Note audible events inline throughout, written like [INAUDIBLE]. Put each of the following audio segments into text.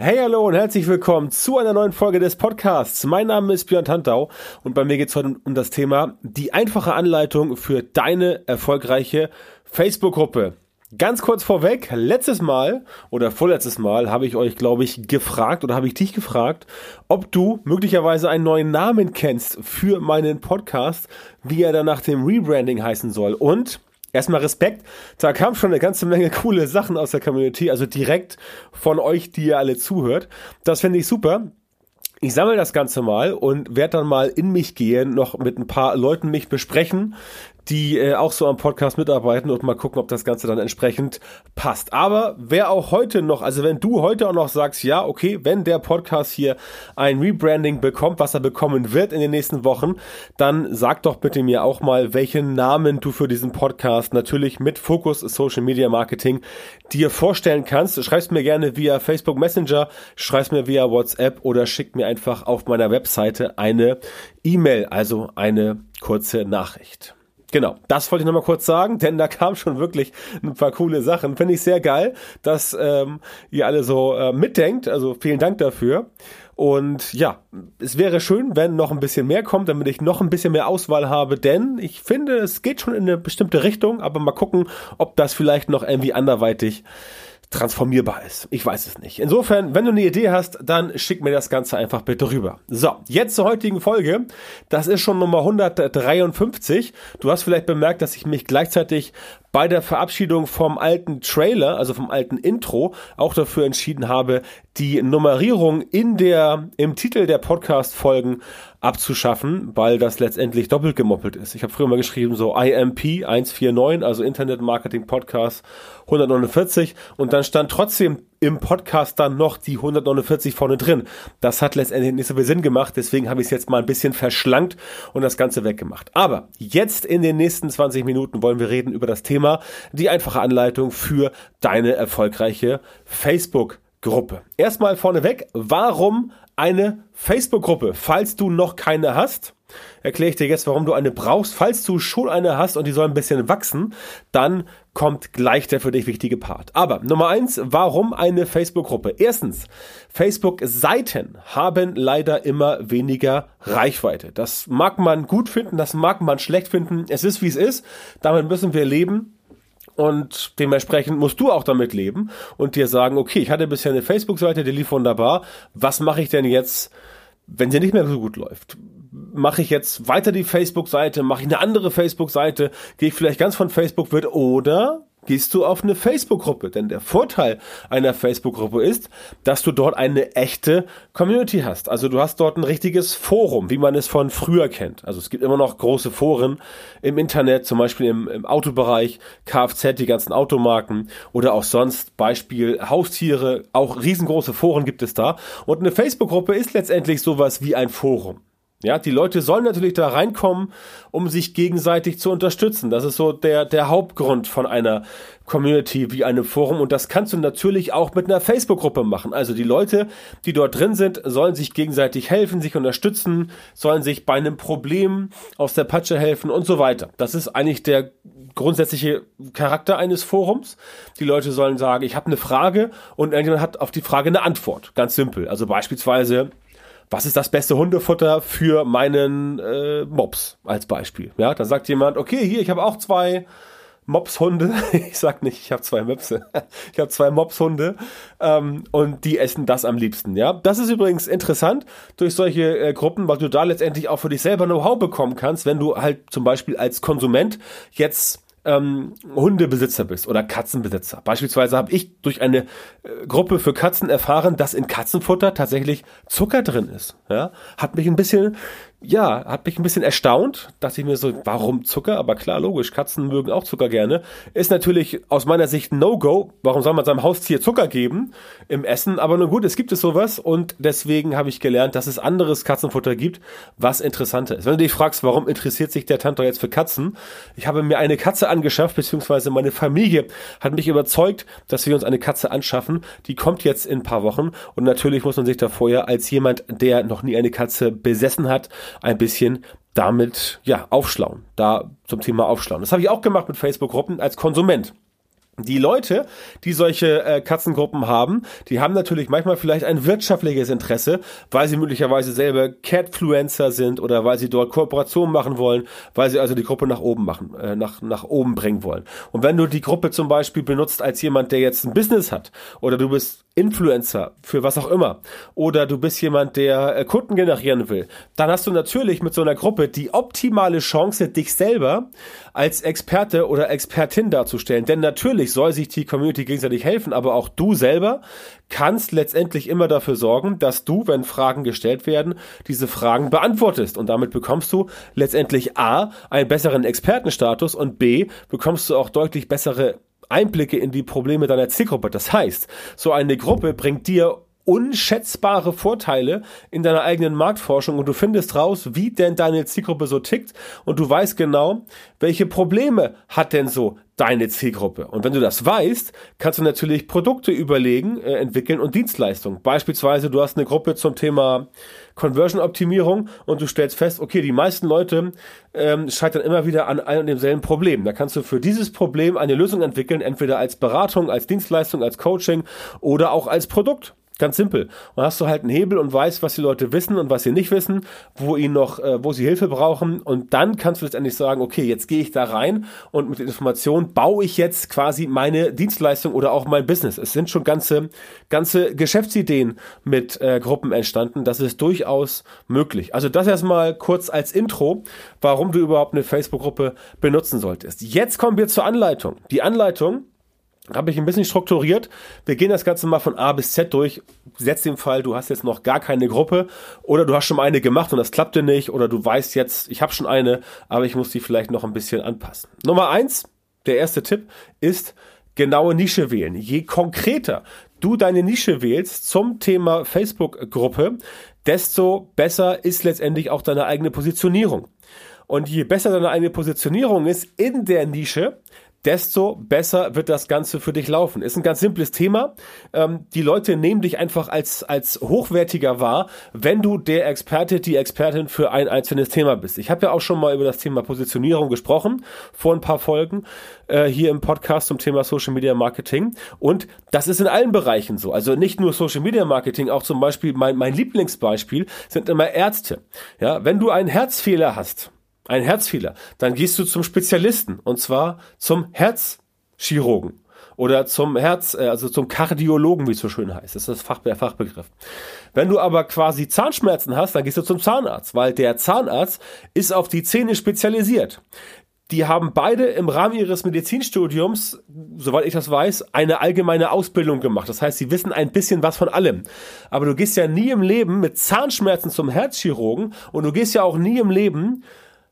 Hey, hallo und herzlich willkommen zu einer neuen Folge des Podcasts. Mein Name ist Björn Tantau und bei mir geht es heute um das Thema die einfache Anleitung für deine erfolgreiche Facebook-Gruppe. Ganz kurz vorweg, letztes Mal oder vorletztes Mal habe ich euch, glaube ich, gefragt oder habe ich dich gefragt, ob du möglicherweise einen neuen Namen kennst für meinen Podcast, wie er dann nach dem Rebranding heißen soll. Und Erstmal Respekt. Da kam schon eine ganze Menge coole Sachen aus der Community, also direkt von euch, die ihr alle zuhört. Das finde ich super. Ich sammle das Ganze mal und werde dann mal in mich gehen, noch mit ein paar Leuten mich besprechen, die äh, auch so am Podcast mitarbeiten und mal gucken, ob das Ganze dann entsprechend passt. Aber wer auch heute noch, also wenn du heute auch noch sagst, ja, okay, wenn der Podcast hier ein Rebranding bekommt, was er bekommen wird in den nächsten Wochen, dann sag doch bitte mir auch mal, welchen Namen du für diesen Podcast natürlich mit Fokus Social Media Marketing dir vorstellen kannst. Schreib's mir gerne via Facebook Messenger, schreib's mir via WhatsApp oder schick mir einfach auf meiner Webseite eine E-Mail, also eine kurze Nachricht. Genau, das wollte ich nochmal kurz sagen, denn da kam schon wirklich ein paar coole Sachen. Finde ich sehr geil, dass ähm, ihr alle so äh, mitdenkt. Also vielen Dank dafür. Und ja, es wäre schön, wenn noch ein bisschen mehr kommt, damit ich noch ein bisschen mehr Auswahl habe, denn ich finde, es geht schon in eine bestimmte Richtung, aber mal gucken, ob das vielleicht noch irgendwie anderweitig transformierbar ist. Ich weiß es nicht. Insofern, wenn du eine Idee hast, dann schick mir das Ganze einfach bitte rüber. So, jetzt zur heutigen Folge. Das ist schon Nummer 153. Du hast vielleicht bemerkt, dass ich mich gleichzeitig bei der Verabschiedung vom alten Trailer, also vom alten Intro, auch dafür entschieden habe, die Nummerierung in der, im Titel der Podcast-Folgen abzuschaffen, weil das letztendlich doppelt gemoppelt ist. Ich habe früher mal geschrieben so IMP 149, also Internet Marketing Podcast 149 und dann stand trotzdem im Podcast dann noch die 149 vorne drin. Das hat letztendlich nicht so viel Sinn gemacht, deswegen habe ich es jetzt mal ein bisschen verschlankt und das Ganze weggemacht. Aber jetzt in den nächsten 20 Minuten wollen wir reden über das Thema, die einfache Anleitung für deine erfolgreiche Facebook Gruppe. Erstmal vorneweg, warum eine Facebook-Gruppe? Falls du noch keine hast, erkläre ich dir jetzt, warum du eine brauchst. Falls du schon eine hast und die soll ein bisschen wachsen, dann kommt gleich der für dich wichtige Part. Aber Nummer eins, warum eine Facebook-Gruppe? Erstens, Facebook-Seiten haben leider immer weniger Reichweite. Das mag man gut finden, das mag man schlecht finden. Es ist, wie es ist. Damit müssen wir leben. Und dementsprechend musst du auch damit leben und dir sagen, okay, ich hatte bisher eine Facebook-Seite, die lief wunderbar. Was mache ich denn jetzt, wenn sie nicht mehr so gut läuft? Mache ich jetzt weiter die Facebook-Seite? Mache ich eine andere Facebook-Seite? Gehe ich vielleicht ganz von Facebook wird oder gehst du auf eine Facebook-Gruppe. Denn der Vorteil einer Facebook-Gruppe ist, dass du dort eine echte Community hast. Also du hast dort ein richtiges Forum, wie man es von früher kennt. Also es gibt immer noch große Foren im Internet, zum Beispiel im, im Autobereich, Kfz, die ganzen Automarken oder auch sonst Beispiel Haustiere. Auch riesengroße Foren gibt es da. Und eine Facebook-Gruppe ist letztendlich sowas wie ein Forum. Ja, die Leute sollen natürlich da reinkommen, um sich gegenseitig zu unterstützen. Das ist so der, der Hauptgrund von einer Community wie einem Forum. Und das kannst du natürlich auch mit einer Facebook-Gruppe machen. Also die Leute, die dort drin sind, sollen sich gegenseitig helfen, sich unterstützen, sollen sich bei einem Problem aus der Patsche helfen und so weiter. Das ist eigentlich der grundsätzliche Charakter eines Forums. Die Leute sollen sagen, ich habe eine Frage und irgendjemand hat auf die Frage eine Antwort. Ganz simpel. Also beispielsweise, was ist das beste Hundefutter für meinen äh, Mops als Beispiel. Ja, dann sagt jemand, okay, hier, ich habe auch zwei Mopshunde. [LAUGHS] Ich sag nicht, ich habe zwei Möpse. [LAUGHS] Ich habe zwei Mopshunde ähm, und die essen das am liebsten. Ja, das ist übrigens interessant durch solche äh, Gruppen, weil du da letztendlich auch für dich selber Know-how bekommen kannst, wenn du halt zum Beispiel als Konsument jetzt ähm, Hundebesitzer bist oder Katzenbesitzer. Beispielsweise habe ich durch eine äh, Gruppe für Katzen erfahren, dass in Katzenfutter tatsächlich Zucker drin ist. Ja? Hat mich ein bisschen ja, hat mich ein bisschen erstaunt. Dachte ich mir so, warum Zucker? Aber klar, logisch, Katzen mögen auch Zucker gerne. Ist natürlich aus meiner Sicht No-Go. Warum soll man seinem Haustier Zucker geben im Essen? Aber nun gut, es gibt es sowas und deswegen habe ich gelernt, dass es anderes Katzenfutter gibt, was interessanter ist. Wenn du dich fragst, warum interessiert sich der Tantor jetzt für Katzen? Ich habe mir eine Katze angeschafft, beziehungsweise meine Familie hat mich überzeugt, dass wir uns eine Katze anschaffen. Die kommt jetzt in ein paar Wochen und natürlich muss man sich da vorher als jemand, der noch nie eine Katze besessen hat, ein bisschen damit ja aufschlauen, da zum Thema aufschlauen. Das habe ich auch gemacht mit Facebook-Gruppen als Konsument. Die Leute, die solche äh, Katzengruppen haben, die haben natürlich manchmal vielleicht ein wirtschaftliches Interesse, weil sie möglicherweise selber Catfluencer sind oder weil sie dort Kooperationen machen wollen, weil sie also die Gruppe nach oben machen, äh, nach, nach oben bringen wollen. Und wenn du die Gruppe zum Beispiel benutzt als jemand, der jetzt ein Business hat oder du bist Influencer für was auch immer oder du bist jemand, der äh, Kunden generieren will, dann hast du natürlich mit so einer Gruppe die optimale Chance, dich selber als Experte oder Expertin darzustellen. Denn natürlich soll sich die Community gegenseitig helfen, aber auch du selber kannst letztendlich immer dafür sorgen, dass du, wenn Fragen gestellt werden, diese Fragen beantwortest. Und damit bekommst du letztendlich A, einen besseren Expertenstatus und B, bekommst du auch deutlich bessere Einblicke in die Probleme deiner Zielgruppe. Das heißt, so eine Gruppe bringt dir unschätzbare Vorteile in deiner eigenen Marktforschung und du findest raus, wie denn deine Zielgruppe so tickt und du weißt genau, welche Probleme hat denn so deine Zielgruppe. Und wenn du das weißt, kannst du natürlich Produkte überlegen, äh, entwickeln und Dienstleistungen. Beispielsweise, du hast eine Gruppe zum Thema Conversion-Optimierung und du stellst fest, okay, die meisten Leute ähm, scheitern immer wieder an einem und demselben Problem. Da kannst du für dieses Problem eine Lösung entwickeln, entweder als Beratung, als Dienstleistung, als Coaching oder auch als Produkt. Ganz simpel. Und hast du halt einen Hebel und weißt, was die Leute wissen und was sie nicht wissen, wo ihnen noch, äh, wo sie Hilfe brauchen. Und dann kannst du letztendlich sagen, okay, jetzt gehe ich da rein und mit der Information baue ich jetzt quasi meine Dienstleistung oder auch mein Business. Es sind schon ganze, ganze Geschäftsideen mit äh, Gruppen entstanden. Das ist durchaus möglich. Also das erstmal kurz als Intro, warum du überhaupt eine Facebook-Gruppe benutzen solltest. Jetzt kommen wir zur Anleitung. Die Anleitung habe ich ein bisschen strukturiert. Wir gehen das Ganze mal von A bis Z durch. Setz den Fall, du hast jetzt noch gar keine Gruppe oder du hast schon eine gemacht und das klappte nicht oder du weißt jetzt, ich habe schon eine, aber ich muss die vielleicht noch ein bisschen anpassen. Nummer eins, der erste Tipp ist genaue Nische wählen. Je konkreter du deine Nische wählst zum Thema Facebook-Gruppe, desto besser ist letztendlich auch deine eigene Positionierung. Und je besser deine eigene Positionierung ist in der Nische, desto besser wird das Ganze für dich laufen. Ist ein ganz simples Thema. Ähm, die Leute nehmen dich einfach als, als hochwertiger wahr, wenn du der Experte, die Expertin für ein einzelnes Thema bist. Ich habe ja auch schon mal über das Thema Positionierung gesprochen, vor ein paar Folgen äh, hier im Podcast zum Thema Social Media Marketing. Und das ist in allen Bereichen so. Also nicht nur Social Media Marketing, auch zum Beispiel mein, mein Lieblingsbeispiel sind immer Ärzte. Ja, wenn du einen Herzfehler hast, ein Herzfehler, dann gehst du zum Spezialisten und zwar zum Herzchirurgen oder zum Herz, äh, also zum Kardiologen, wie es so schön heißt. Das ist das Fach, der Fachbegriff. Wenn du aber quasi Zahnschmerzen hast, dann gehst du zum Zahnarzt, weil der Zahnarzt ist auf die Zähne spezialisiert. Die haben beide im Rahmen ihres Medizinstudiums, soweit ich das weiß, eine allgemeine Ausbildung gemacht. Das heißt, sie wissen ein bisschen was von allem. Aber du gehst ja nie im Leben mit Zahnschmerzen zum Herzchirurgen und du gehst ja auch nie im Leben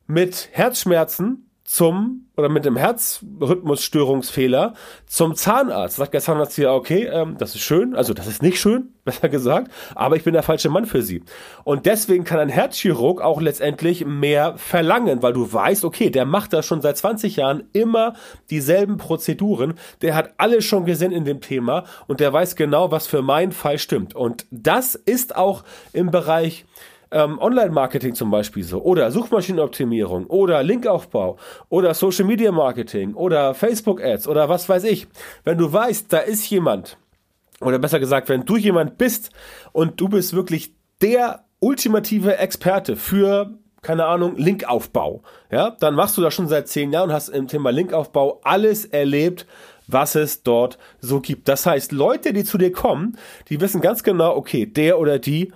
mit Herzschmerzen zum oder mit einem Herzrhythmusstörungsfehler zum Zahnarzt. Sagt der Zahnarzt hier, okay, ähm, das ist schön, also das ist nicht schön, [LAUGHS] besser gesagt, aber ich bin der falsche Mann für Sie. Und deswegen kann ein Herzchirurg auch letztendlich mehr verlangen, weil du weißt, okay, der macht das schon seit 20 Jahren immer dieselben Prozeduren, der hat alles schon gesehen in dem Thema und der weiß genau, was für meinen Fall stimmt. Und das ist auch im Bereich ähm, Online-Marketing zum Beispiel so oder Suchmaschinenoptimierung oder Linkaufbau oder Social Media Marketing oder Facebook Ads oder was weiß ich. Wenn du weißt, da ist jemand oder besser gesagt, wenn du jemand bist und du bist wirklich der ultimative Experte für keine Ahnung, Linkaufbau. Ja, dann machst du das schon seit zehn Jahren und hast im Thema Linkaufbau alles erlebt, was es dort so gibt. Das heißt, Leute, die zu dir kommen, die wissen ganz genau, okay, der oder die,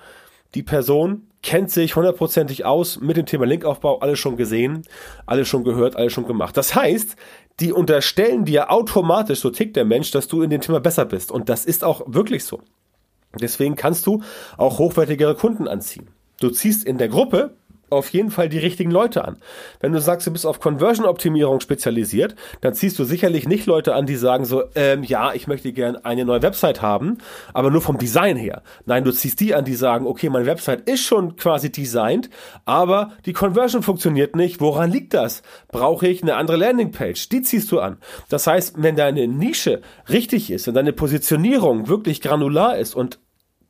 die Person kennt sich hundertprozentig aus mit dem Thema Linkaufbau, alles schon gesehen, alles schon gehört, alles schon gemacht. Das heißt, die unterstellen dir automatisch, so tickt der Mensch, dass du in dem Thema besser bist. Und das ist auch wirklich so. Deswegen kannst du auch hochwertigere Kunden anziehen. Du ziehst in der Gruppe auf jeden Fall die richtigen Leute an. Wenn du sagst, du bist auf Conversion-Optimierung spezialisiert, dann ziehst du sicherlich nicht Leute an, die sagen so, ähm, ja, ich möchte gerne eine neue Website haben, aber nur vom Design her. Nein, du ziehst die an, die sagen, okay, meine Website ist schon quasi designt, aber die Conversion funktioniert nicht. Woran liegt das? Brauche ich eine andere Landingpage? Die ziehst du an. Das heißt, wenn deine Nische richtig ist, wenn deine Positionierung wirklich granular ist und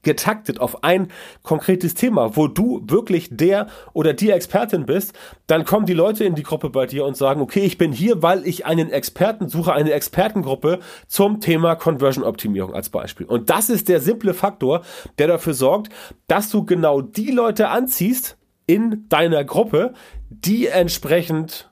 getaktet auf ein konkretes Thema, wo du wirklich der oder die Expertin bist, dann kommen die Leute in die Gruppe bei dir und sagen, okay, ich bin hier, weil ich einen Experten suche, eine Expertengruppe zum Thema Conversion Optimierung als Beispiel. Und das ist der simple Faktor, der dafür sorgt, dass du genau die Leute anziehst in deiner Gruppe, die entsprechend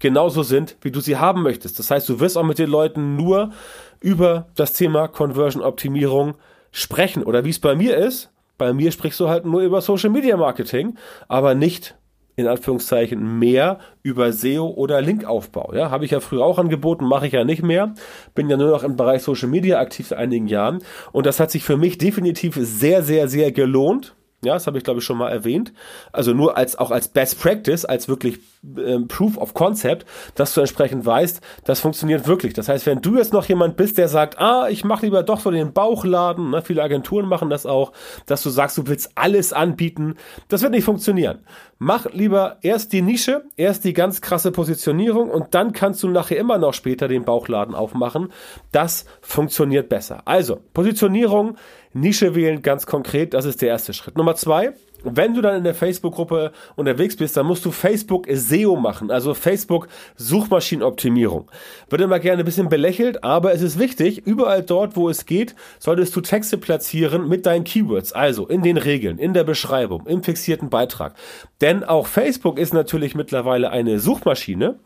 genauso sind, wie du sie haben möchtest. Das heißt, du wirst auch mit den Leuten nur über das Thema Conversion Optimierung sprechen. Oder wie es bei mir ist, bei mir sprichst du halt nur über Social Media Marketing, aber nicht in Anführungszeichen mehr über SEO oder Linkaufbau. Ja, habe ich ja früher auch angeboten, mache ich ja nicht mehr. Bin ja nur noch im Bereich Social Media aktiv seit einigen Jahren und das hat sich für mich definitiv sehr, sehr, sehr gelohnt. Ja, das habe ich glaube ich schon mal erwähnt. Also nur als auch als Best Practice, als wirklich ähm, Proof of Concept, dass du entsprechend weißt, das funktioniert wirklich. Das heißt, wenn du jetzt noch jemand bist, der sagt, ah, ich mache lieber doch so den Bauchladen, ne, viele Agenturen machen das auch, dass du sagst, du willst alles anbieten, das wird nicht funktionieren. Mach lieber erst die Nische, erst die ganz krasse Positionierung und dann kannst du nachher immer noch später den Bauchladen aufmachen. Das funktioniert besser. Also, Positionierung, Nische wählen ganz konkret, das ist der erste Schritt. Nummer zwei, wenn du dann in der Facebook-Gruppe unterwegs bist, dann musst du Facebook SEO machen, also Facebook Suchmaschinenoptimierung. Wird immer gerne ein bisschen belächelt, aber es ist wichtig, überall dort, wo es geht, solltest du Texte platzieren mit deinen Keywords, also in den Regeln, in der Beschreibung, im fixierten Beitrag. Denn auch Facebook ist natürlich mittlerweile eine Suchmaschine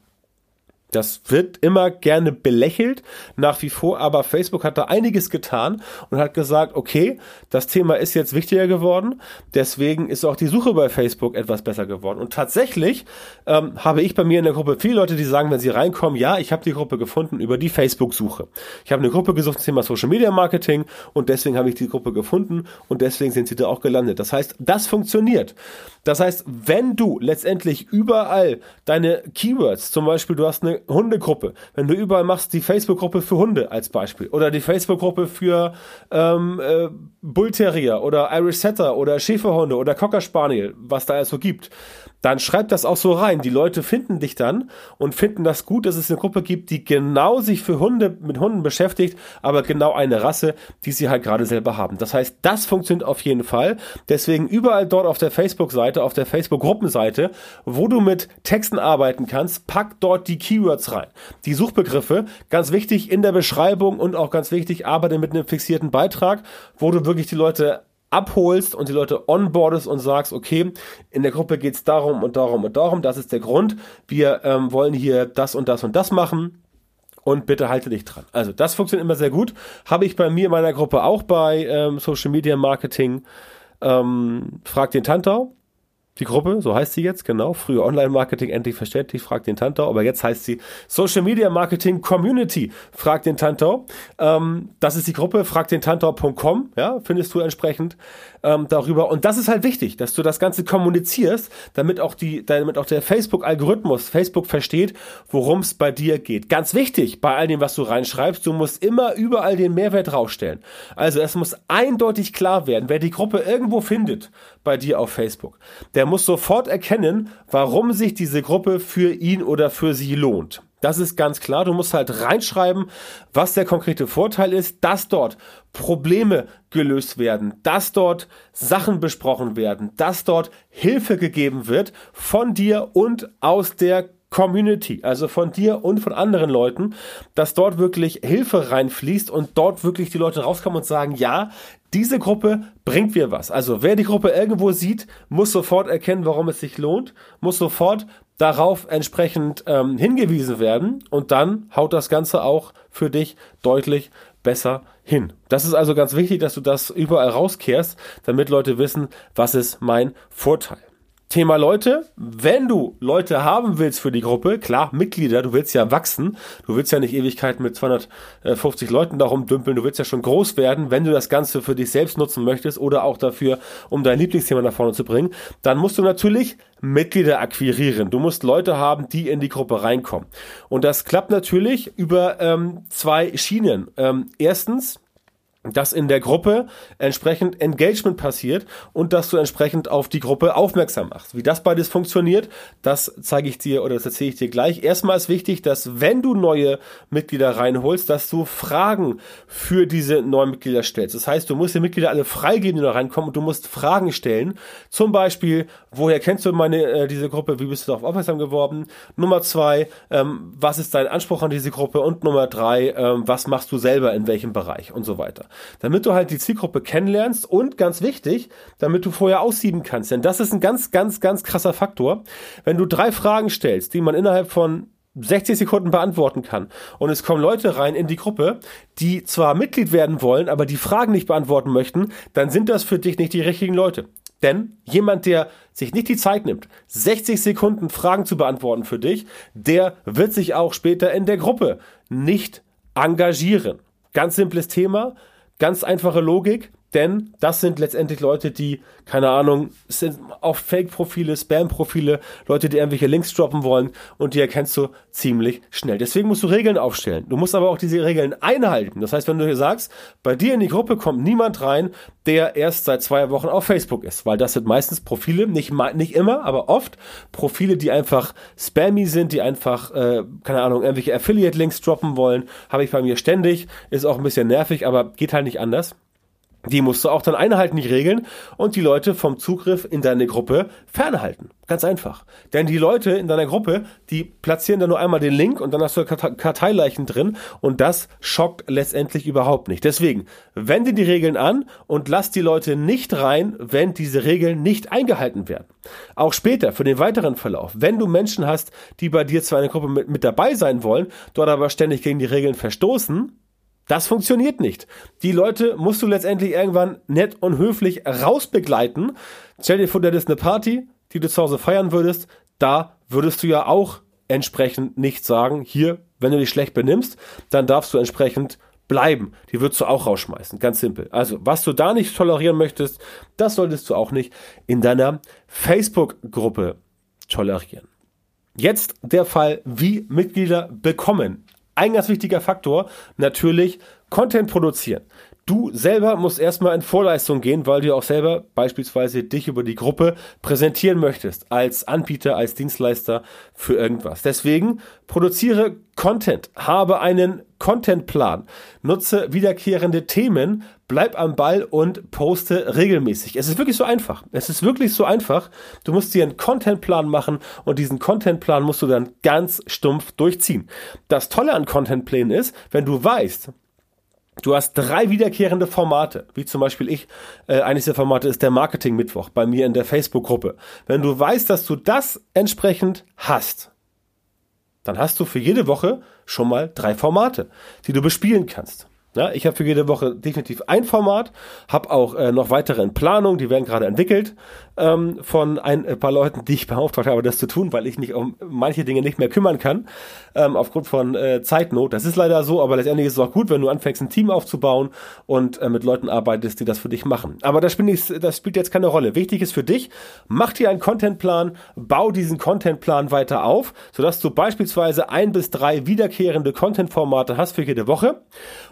das wird immer gerne belächelt, nach wie vor, aber Facebook hat da einiges getan und hat gesagt, okay, das Thema ist jetzt wichtiger geworden, deswegen ist auch die Suche bei Facebook etwas besser geworden. Und tatsächlich ähm, habe ich bei mir in der Gruppe viele Leute, die sagen, wenn sie reinkommen, ja, ich habe die Gruppe gefunden über die Facebook-Suche. Ich habe eine Gruppe gesucht zum Thema Social Media Marketing und deswegen habe ich die Gruppe gefunden und deswegen sind sie da auch gelandet. Das heißt, das funktioniert. Das heißt, wenn du letztendlich überall deine Keywords, zum Beispiel du hast eine Hundegruppe, wenn du überall machst die Facebook-Gruppe für Hunde als Beispiel oder die Facebook-Gruppe für ähm, äh, Bullterrier oder Irish Setter oder Schäferhunde oder Cocker Spaniel, was da alles so gibt, dann schreib das auch so rein. Die Leute finden dich dann und finden das gut, dass es eine Gruppe gibt, die genau sich für Hunde mit Hunden beschäftigt, aber genau eine Rasse, die sie halt gerade selber haben. Das heißt, das funktioniert auf jeden Fall. Deswegen überall dort auf der Facebook-Seite, auf der Facebook-Gruppenseite, wo du mit Texten arbeiten kannst, pack dort die Keywords rein. Die Suchbegriffe, ganz wichtig in der Beschreibung und auch ganz wichtig, arbeite mit einem fixierten Beitrag, wo du wirklich die Leute abholst und die Leute onboardest und sagst, okay, in der Gruppe geht es darum und darum und darum, das ist der Grund, wir ähm, wollen hier das und das und das machen und bitte halte dich dran. Also das funktioniert immer sehr gut. Habe ich bei mir in meiner Gruppe auch bei ähm, Social Media Marketing. Ähm, frag den Tantau die Gruppe, so heißt sie jetzt, genau. Früher Online-Marketing endlich verständlich, fragt den Tantau, aber jetzt heißt sie Social Media Marketing Community, fragt den Tantau. Ähm, das ist die Gruppe, fragt den Tantau.com, ja, findest du entsprechend ähm, darüber. Und das ist halt wichtig, dass du das Ganze kommunizierst, damit auch die, damit auch der Facebook-Algorithmus, Facebook versteht, worum es bei dir geht. Ganz wichtig bei all dem, was du reinschreibst, du musst immer überall den Mehrwert rausstellen. Also es muss eindeutig klar werden, wer die Gruppe irgendwo findet bei dir auf Facebook, der muss sofort erkennen, warum sich diese Gruppe für ihn oder für sie lohnt. Das ist ganz klar. Du musst halt reinschreiben, was der konkrete Vorteil ist, dass dort Probleme gelöst werden, dass dort Sachen besprochen werden, dass dort Hilfe gegeben wird von dir und aus der Community, also von dir und von anderen Leuten, dass dort wirklich Hilfe reinfließt und dort wirklich die Leute rauskommen und sagen, ja, diese Gruppe bringt mir was. Also wer die Gruppe irgendwo sieht, muss sofort erkennen, warum es sich lohnt, muss sofort darauf entsprechend ähm, hingewiesen werden und dann haut das Ganze auch für dich deutlich besser hin. Das ist also ganz wichtig, dass du das überall rauskehrst, damit Leute wissen, was ist mein Vorteil. Thema Leute. Wenn du Leute haben willst für die Gruppe, klar, Mitglieder, du willst ja wachsen. Du willst ja nicht Ewigkeiten mit 250 Leuten darum dümpeln. Du willst ja schon groß werden, wenn du das Ganze für dich selbst nutzen möchtest oder auch dafür, um dein Lieblingsthema nach vorne zu bringen. Dann musst du natürlich Mitglieder akquirieren. Du musst Leute haben, die in die Gruppe reinkommen. Und das klappt natürlich über ähm, zwei Schienen. Ähm, erstens, dass in der Gruppe entsprechend Engagement passiert und dass du entsprechend auf die Gruppe aufmerksam machst. Wie das beides funktioniert, das zeige ich dir oder das erzähle ich dir gleich. Erstmal ist wichtig, dass wenn du neue Mitglieder reinholst, dass du Fragen für diese neuen Mitglieder stellst. Das heißt, du musst die Mitglieder alle freigeben, die da reinkommen und du musst Fragen stellen. Zum Beispiel, woher kennst du meine, äh, diese Gruppe? Wie bist du darauf aufmerksam geworden? Nummer zwei, ähm, was ist dein Anspruch an diese Gruppe? Und Nummer drei, ähm, was machst du selber in welchem Bereich und so weiter damit du halt die Zielgruppe kennenlernst und ganz wichtig, damit du vorher aussieben kannst. Denn das ist ein ganz, ganz, ganz krasser Faktor. Wenn du drei Fragen stellst, die man innerhalb von 60 Sekunden beantworten kann. Und es kommen Leute rein in die Gruppe, die zwar Mitglied werden wollen, aber die Fragen nicht beantworten möchten, dann sind das für dich nicht die richtigen Leute. Denn jemand, der sich nicht die Zeit nimmt, 60 Sekunden Fragen zu beantworten für dich, der wird sich auch später in der Gruppe nicht engagieren. Ganz simples Thema. Ganz einfache Logik, denn das sind letztendlich Leute, die, keine Ahnung, sind auf Fake-Profile, Spam-Profile, Leute, die irgendwelche Links droppen wollen und die erkennst du ziemlich schnell. Deswegen musst du Regeln aufstellen. Du musst aber auch diese Regeln einhalten. Das heißt, wenn du hier sagst, bei dir in die Gruppe kommt niemand rein, der erst seit zwei Wochen auf Facebook ist, weil das sind meistens Profile, nicht, nicht immer, aber oft Profile, die einfach spammy sind, die einfach, äh, keine Ahnung, irgendwelche Affiliate-Links droppen wollen, habe ich bei mir ständig, ist auch ein bisschen nervig, aber geht halt nicht anders. Die musst du auch dann einhalten, die Regeln, und die Leute vom Zugriff in deine Gruppe fernhalten. Ganz einfach. Denn die Leute in deiner Gruppe, die platzieren dann nur einmal den Link und dann hast du Karteileichen drin und das schockt letztendlich überhaupt nicht. Deswegen, wende die Regeln an und lass die Leute nicht rein, wenn diese Regeln nicht eingehalten werden. Auch später, für den weiteren Verlauf, wenn du Menschen hast, die bei dir zwar in der Gruppe mit, mit dabei sein wollen, dort aber ständig gegen die Regeln verstoßen, das funktioniert nicht. Die Leute musst du letztendlich irgendwann nett und höflich rausbegleiten. Stell dir vor, das ist eine Party, die du zu Hause feiern würdest. Da würdest du ja auch entsprechend nicht sagen, hier, wenn du dich schlecht benimmst, dann darfst du entsprechend bleiben. Die würdest du auch rausschmeißen. Ganz simpel. Also, was du da nicht tolerieren möchtest, das solltest du auch nicht in deiner Facebook-Gruppe tolerieren. Jetzt der Fall, wie Mitglieder bekommen ein ganz wichtiger Faktor, natürlich Content produzieren. Du selber musst erstmal in Vorleistung gehen, weil du auch selber beispielsweise dich über die Gruppe präsentieren möchtest, als Anbieter, als Dienstleister für irgendwas. Deswegen produziere Content, habe einen Contentplan, nutze wiederkehrende Themen, bleib am Ball und poste regelmäßig. Es ist wirklich so einfach. Es ist wirklich so einfach. Du musst dir einen Contentplan machen und diesen Contentplan musst du dann ganz stumpf durchziehen. Das Tolle an Contentplänen ist, wenn du weißt, Du hast drei wiederkehrende Formate, wie zum Beispiel ich. Äh, eines der Formate ist der Marketing-Mittwoch bei mir in der Facebook-Gruppe. Wenn du weißt, dass du das entsprechend hast, dann hast du für jede Woche schon mal drei Formate, die du bespielen kannst. Ja, ich habe für jede Woche definitiv ein Format, habe auch äh, noch weitere in Planung, die werden gerade entwickelt ähm, von ein paar Leuten, die ich beauftragt habe, das zu tun, weil ich mich um manche Dinge nicht mehr kümmern kann, ähm, aufgrund von äh, Zeitnot. Das ist leider so, aber letztendlich ist es auch gut, wenn du anfängst, ein Team aufzubauen und äh, mit Leuten arbeitest, die das für dich machen. Aber das, ich, das spielt jetzt keine Rolle. Wichtig ist für dich, mach dir einen Contentplan, bau diesen Contentplan weiter auf, sodass du beispielsweise ein bis drei wiederkehrende Contentformate hast für jede Woche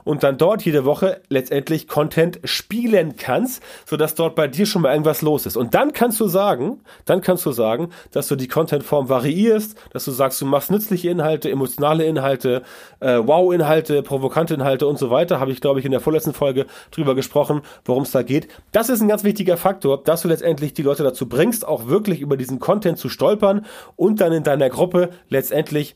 und dann dort jede Woche letztendlich Content spielen kannst, sodass dort bei dir schon mal irgendwas los ist. Und dann kannst du sagen, dann kannst du sagen, dass du die Contentform variierst, dass du sagst, du machst nützliche Inhalte, emotionale Inhalte, äh, Wow-Inhalte, provokante Inhalte und so weiter. Habe ich, glaube ich, in der vorletzten Folge drüber gesprochen, worum es da geht. Das ist ein ganz wichtiger Faktor, dass du letztendlich die Leute dazu bringst, auch wirklich über diesen Content zu stolpern und dann in deiner Gruppe letztendlich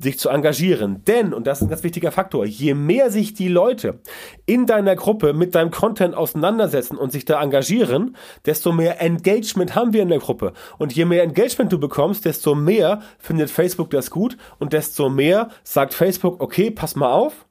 sich zu engagieren. Denn, und das ist ein ganz wichtiger Faktor, je mehr sich die Leute in deiner Gruppe mit deinem Content auseinandersetzen und sich da engagieren, desto mehr Engagement haben wir in der Gruppe. Und je mehr Engagement du bekommst, desto mehr findet Facebook das gut und desto mehr sagt Facebook, okay, pass mal auf,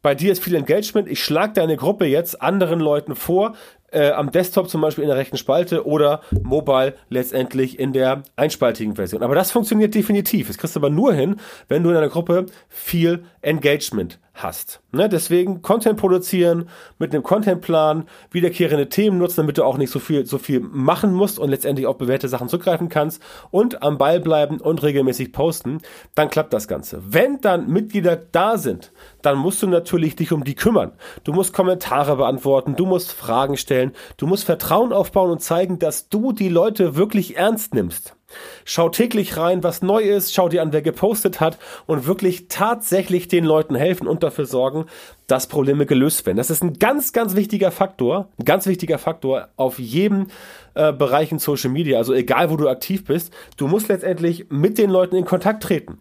bei dir ist viel Engagement, ich schlage deine Gruppe jetzt anderen Leuten vor, äh, am Desktop zum Beispiel in der rechten Spalte oder mobile letztendlich in der einspaltigen Version. Aber das funktioniert definitiv. Das kriegst du aber nur hin, wenn du in einer Gruppe viel Engagement hast. Ne? Deswegen Content produzieren, mit einem Contentplan, wiederkehrende Themen nutzen, damit du auch nicht so viel, so viel machen musst und letztendlich auf bewährte Sachen zurückgreifen kannst und am Ball bleiben und regelmäßig posten, dann klappt das Ganze. Wenn dann Mitglieder da sind, dann musst du natürlich dich um die kümmern. Du musst Kommentare beantworten, du musst Fragen stellen, du musst Vertrauen aufbauen und zeigen, dass du die Leute wirklich ernst nimmst. Schau täglich rein, was neu ist, schau dir an, wer gepostet hat und wirklich tatsächlich den Leuten helfen und dafür sorgen, dass Probleme gelöst werden. Das ist ein ganz, ganz wichtiger Faktor, ein ganz wichtiger Faktor auf jedem äh, Bereich in Social Media, also egal wo du aktiv bist, du musst letztendlich mit den Leuten in Kontakt treten.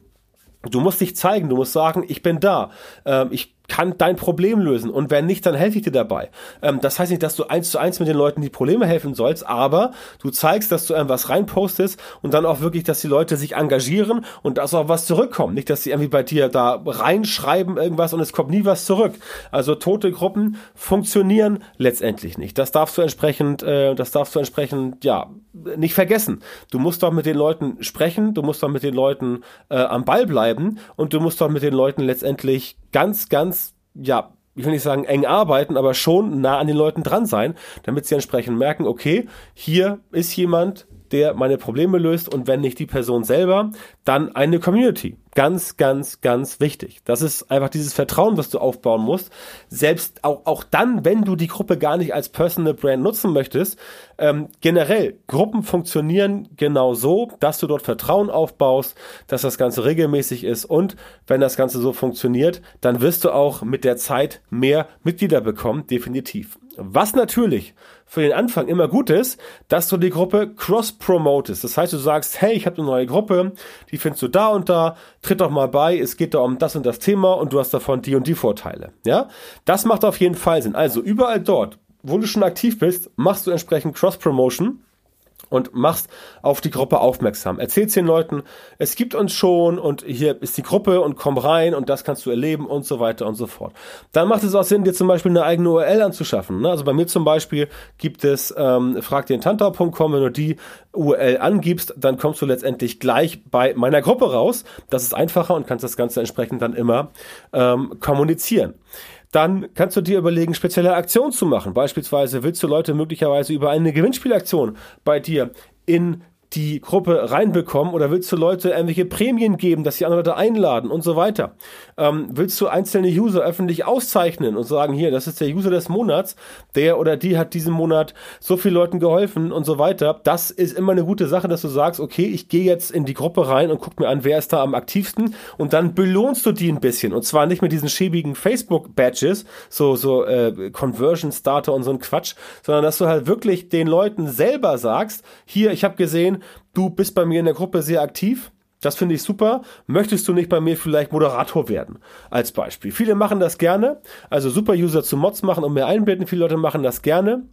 Du musst dich zeigen, du musst sagen, ich bin da, ähm, ich kann dein Problem lösen und wenn nicht, dann helfe ich dir dabei. Ähm, das heißt nicht, dass du eins zu eins mit den Leuten die Probleme helfen sollst, aber du zeigst, dass du irgendwas reinpostest und dann auch wirklich, dass die Leute sich engagieren und dass auch was zurückkommt. Nicht, dass sie irgendwie bei dir da reinschreiben irgendwas und es kommt nie was zurück. Also tote Gruppen funktionieren letztendlich nicht. Das darfst du entsprechend, äh, das darfst du entsprechend, ja, nicht vergessen. Du musst doch mit den Leuten sprechen, du musst doch mit den Leuten äh, am Ball bleiben und du musst doch mit den Leuten letztendlich ganz, ganz, ja, ich will nicht sagen eng arbeiten, aber schon nah an den Leuten dran sein, damit sie entsprechend merken, okay, hier ist jemand, der meine Probleme löst und wenn nicht die Person selber, dann eine Community. Ganz, ganz, ganz wichtig. Das ist einfach dieses Vertrauen, was du aufbauen musst. Selbst auch, auch dann, wenn du die Gruppe gar nicht als Personal Brand nutzen möchtest, ähm, generell, Gruppen funktionieren genau so, dass du dort Vertrauen aufbaust, dass das Ganze regelmäßig ist und wenn das Ganze so funktioniert, dann wirst du auch mit der Zeit mehr Mitglieder bekommen, definitiv. Was natürlich für den Anfang immer gut ist, dass du die Gruppe cross-promotest. Das heißt, du sagst, hey, ich habe eine neue Gruppe, die findest du da und da, tritt doch mal bei, es geht da um das und das Thema und du hast davon die und die Vorteile. Ja, das macht auf jeden Fall Sinn. Also überall dort, wo du schon aktiv bist, machst du entsprechend Cross-Promotion und machst auf die Gruppe aufmerksam. Erzählst den Leuten, es gibt uns schon und hier ist die Gruppe und komm rein und das kannst du erleben und so weiter und so fort. Dann macht es auch Sinn, dir zum Beispiel eine eigene URL anzuschaffen. Ne? Also bei mir zum Beispiel gibt es ähm, fragdentantau.com, wenn du die URL angibst, dann kommst du letztendlich gleich bei meiner Gruppe raus. Das ist einfacher und kannst das Ganze entsprechend dann immer ähm, kommunizieren dann kannst du dir überlegen, spezielle Aktionen zu machen. Beispielsweise willst du Leute möglicherweise über eine Gewinnspielaktion bei dir in die Gruppe reinbekommen oder willst du Leute irgendwelche Prämien geben, dass sie andere Leute einladen und so weiter? Ähm, willst du einzelne User öffentlich auszeichnen und sagen, hier, das ist der User des Monats, der oder die hat diesen Monat so vielen Leuten geholfen und so weiter. Das ist immer eine gute Sache, dass du sagst, okay, ich gehe jetzt in die Gruppe rein und guck mir an, wer ist da am aktivsten und dann belohnst du die ein bisschen und zwar nicht mit diesen schäbigen Facebook-Badges, so, so äh, Conversion Starter und so ein Quatsch, sondern dass du halt wirklich den Leuten selber sagst, hier, ich habe gesehen, du bist bei mir in der Gruppe sehr aktiv. Das finde ich super. Möchtest du nicht bei mir vielleicht Moderator werden? Als Beispiel. Viele machen das gerne. Also Super-User zu Mods machen und mehr einbinden. Viele Leute machen das gerne.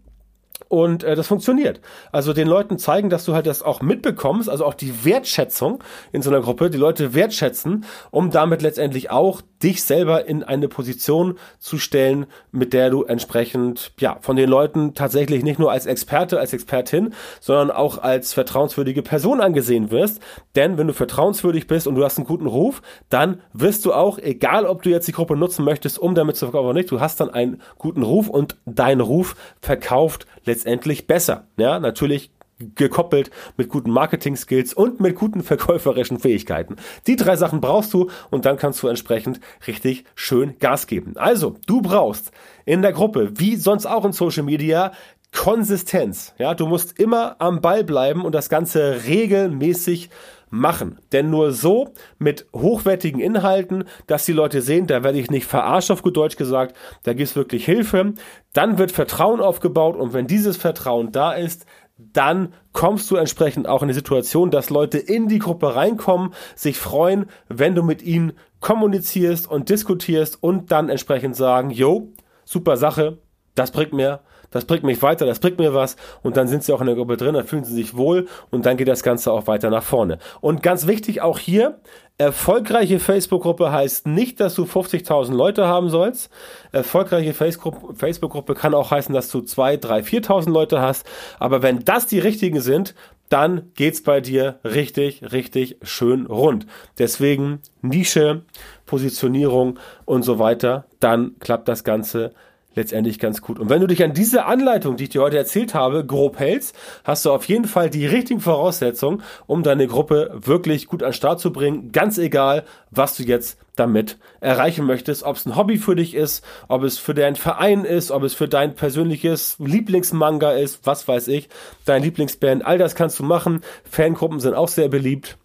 Und äh, das funktioniert. Also den Leuten zeigen, dass du halt das auch mitbekommst, also auch die Wertschätzung in so einer Gruppe, die Leute wertschätzen, um damit letztendlich auch dich selber in eine Position zu stellen, mit der du entsprechend ja von den Leuten tatsächlich nicht nur als Experte, als Expertin, sondern auch als vertrauenswürdige Person angesehen wirst. Denn wenn du vertrauenswürdig bist und du hast einen guten Ruf, dann wirst du auch, egal ob du jetzt die Gruppe nutzen möchtest, um damit zu verkaufen oder nicht, du hast dann einen guten Ruf und dein Ruf verkauft letztendlich besser. Ja, natürlich gekoppelt mit guten Marketing-Skills und mit guten verkäuferischen Fähigkeiten. Die drei Sachen brauchst du und dann kannst du entsprechend richtig schön Gas geben. Also, du brauchst in der Gruppe, wie sonst auch in Social Media, Konsistenz. Ja, du musst immer am Ball bleiben und das Ganze regelmäßig machen. Denn nur so mit hochwertigen Inhalten, dass die Leute sehen, da werde ich nicht verarscht auf gut Deutsch gesagt, da gibt es wirklich Hilfe. Dann wird Vertrauen aufgebaut und wenn dieses Vertrauen da ist, dann kommst du entsprechend auch in die Situation, dass Leute in die Gruppe reinkommen, sich freuen, wenn du mit ihnen kommunizierst und diskutierst und dann entsprechend sagen, yo, super Sache, das bringt mir das bringt mich weiter, das bringt mir was und dann sind sie auch in der Gruppe drin, dann fühlen sie sich wohl und dann geht das Ganze auch weiter nach vorne. Und ganz wichtig auch hier, erfolgreiche Facebook-Gruppe heißt nicht, dass du 50.000 Leute haben sollst. Erfolgreiche Facebook-Gruppe kann auch heißen, dass du 2, 3, 4.000 Leute hast. Aber wenn das die richtigen sind, dann geht's bei dir richtig, richtig schön rund. Deswegen Nische, Positionierung und so weiter, dann klappt das Ganze letztendlich ganz gut. Und wenn du dich an diese Anleitung, die ich dir heute erzählt habe, grob hältst, hast du auf jeden Fall die richtigen Voraussetzungen, um deine Gruppe wirklich gut an den Start zu bringen. Ganz egal, was du jetzt damit erreichen möchtest, ob es ein Hobby für dich ist, ob es für deinen Verein ist, ob es für dein persönliches Lieblingsmanga ist, was weiß ich, dein Lieblingsband, all das kannst du machen. Fangruppen sind auch sehr beliebt.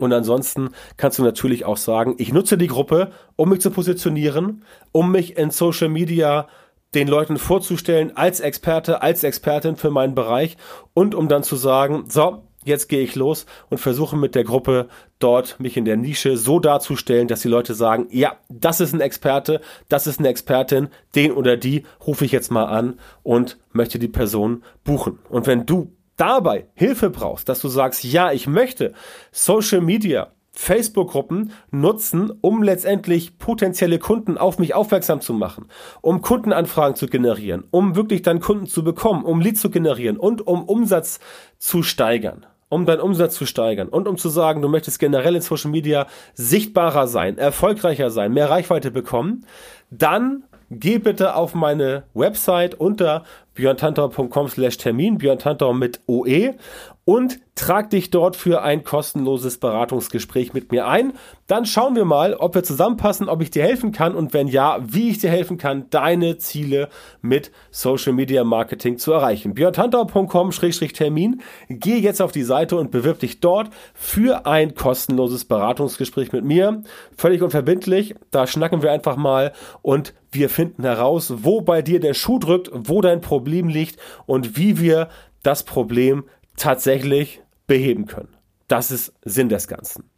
Und ansonsten kannst du natürlich auch sagen, ich nutze die Gruppe, um mich zu positionieren, um mich in Social Media den Leuten vorzustellen als Experte, als Expertin für meinen Bereich und um dann zu sagen, so, jetzt gehe ich los und versuche mit der Gruppe dort mich in der Nische so darzustellen, dass die Leute sagen, ja, das ist ein Experte, das ist eine Expertin, den oder die rufe ich jetzt mal an und möchte die Person buchen. Und wenn du dabei Hilfe brauchst, dass du sagst, ja, ich möchte Social Media, Facebook-Gruppen nutzen, um letztendlich potenzielle Kunden auf mich aufmerksam zu machen, um Kundenanfragen zu generieren, um wirklich dann Kunden zu bekommen, um Leads zu generieren und um Umsatz zu steigern um deinen Umsatz zu steigern und um zu sagen, du möchtest generell in Social Media sichtbarer sein, erfolgreicher sein, mehr Reichweite bekommen, dann geh bitte auf meine Website unter björntantau.com slash Termin, björntantau mit OE und trag dich dort für ein kostenloses Beratungsgespräch mit mir ein. Dann schauen wir mal, ob wir zusammenpassen, ob ich dir helfen kann und wenn ja, wie ich dir helfen kann, deine Ziele mit Social Media Marketing zu erreichen. björntantau.com-termin. Geh jetzt auf die Seite und bewirb dich dort für ein kostenloses Beratungsgespräch mit mir. Völlig unverbindlich. Da schnacken wir einfach mal und wir finden heraus, wo bei dir der Schuh drückt, wo dein Problem liegt und wie wir das Problem tatsächlich beheben können. Das ist Sinn des Ganzen.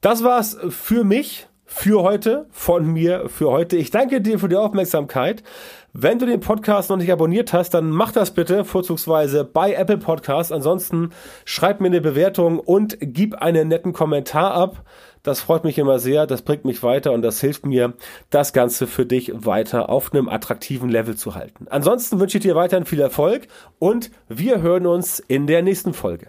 Das war's für mich, für heute, von mir für heute. Ich danke dir für die Aufmerksamkeit. Wenn du den Podcast noch nicht abonniert hast, dann mach das bitte vorzugsweise bei Apple Podcasts. Ansonsten schreib mir eine Bewertung und gib einen netten Kommentar ab. Das freut mich immer sehr, das bringt mich weiter und das hilft mir, das Ganze für dich weiter auf einem attraktiven Level zu halten. Ansonsten wünsche ich dir weiterhin viel Erfolg und wir hören uns in der nächsten Folge.